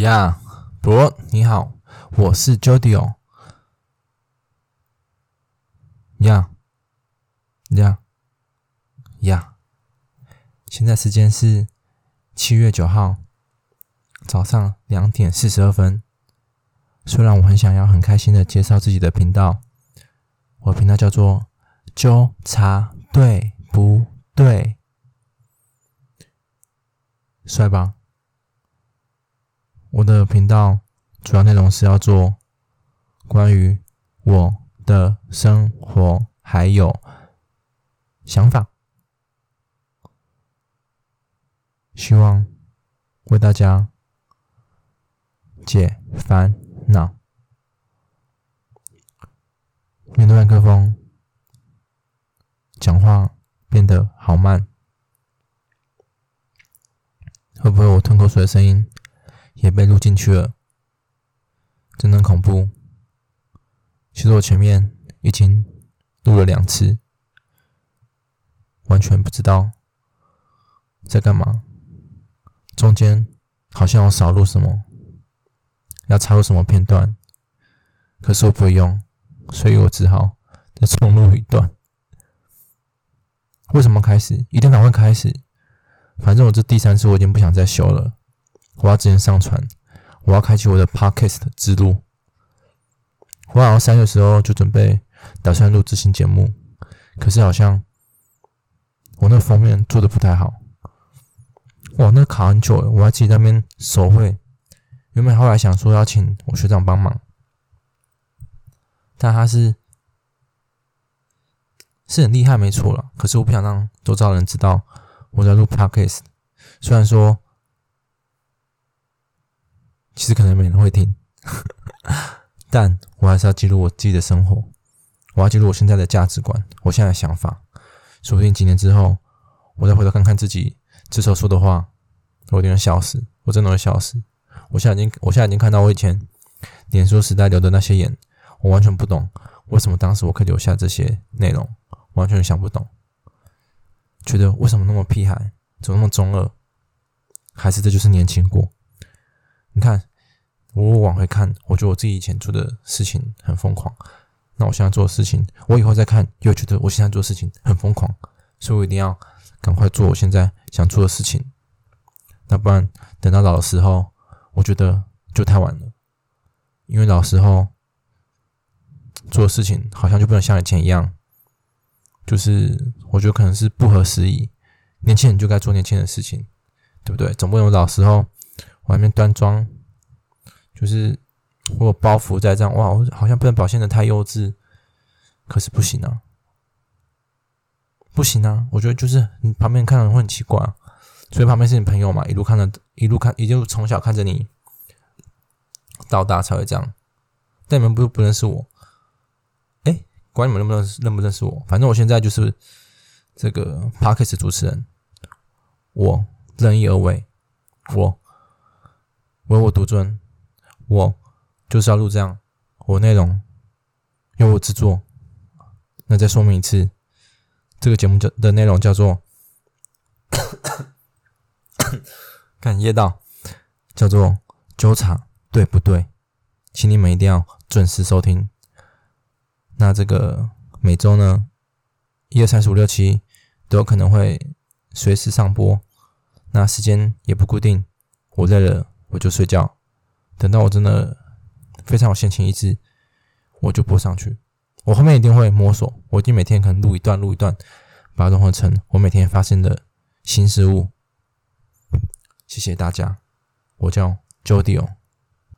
呀，伯你好，我是 Jody 哦。呀呀呀！现在时间是七月九号早上两点四十二分。虽然我很想要很开心的介绍自己的频道，我频道叫做“纠察对不对”，帅吧？我的频道主要内容是要做关于我的生活还有想法，希望为大家解烦恼。面对麦克风，讲话变得好慢，会不会我吞口水的声音？也被录进去了，真的恐怖。其实我前面已经录了两次，完全不知道在干嘛。中间好像我少录什么，要插入什么片段，可是我不会用，所以我只好再重录一段。为什么开始？一定赶快开始！反正我这第三次我已经不想再修了。我要直接上传，我要开启我的 podcast 之路。我好像三月时候就准备打算录制新节目，可是好像我那封面做的不太好。哇，那卡很久了，我还自己那边手绘。原本后来想说要请我学长帮忙，但他是是很厉害，没错了。可是我不想让周遭人知道我在录 podcast，虽然说。其实可能没人会听，但我还是要记录我自己的生活，我要记录我现在的价值观，我现在的想法。说不定几年之后，我再回头看看自己这时候说的话，我一定会笑死，我真的会笑死。我现在已经，我现在已经看到我以前脸书时代留的那些言，我完全不懂为什么当时我可以留下这些内容，完全想不懂。觉得为什么那么屁孩，怎么那么中二？还是这就是年轻过？你看。我往回看，我觉得我自己以前做的事情很疯狂。那我现在做的事情，我以后再看，又觉得我现在做事情很疯狂。所以我一定要赶快做我现在想做的事情。那不然等到老的时候，我觉得就太晚了。因为老时候做事情好像就不能像以前一样，就是我觉得可能是不合时宜。年轻人就该做年轻人的事情，对不对？总不能老时候外面端庄。就是我有包袱在这样哇，我好像不能表现的太幼稚，可是不行啊，不行啊！我觉得就是你旁边看人会很奇怪，所以旁边是你朋友嘛，一路看着一路看，也就从小看着你到大才会这样。但你们不不认识我，哎，管你们认不认识认不认识我，反正我现在就是这个 Parkes 主持人，我任意而为，我唯我独尊。我就是要录这样，我内容由我制作。那再说明一次，这个节目叫的内容叫做“看夜道”，叫做“纠察”，对不对？请你们一定要准时收听。那这个每周呢，一二三四五六七都有可能会随时上播，那时间也不固定。我累了，我就睡觉。等到我真的非常有闲情逸致，我就播上去。我后面一定会摸索，我一定每天可能录一段，录一段，把它融合成我每天发现的新事物。谢谢大家，我叫 Jody 哦。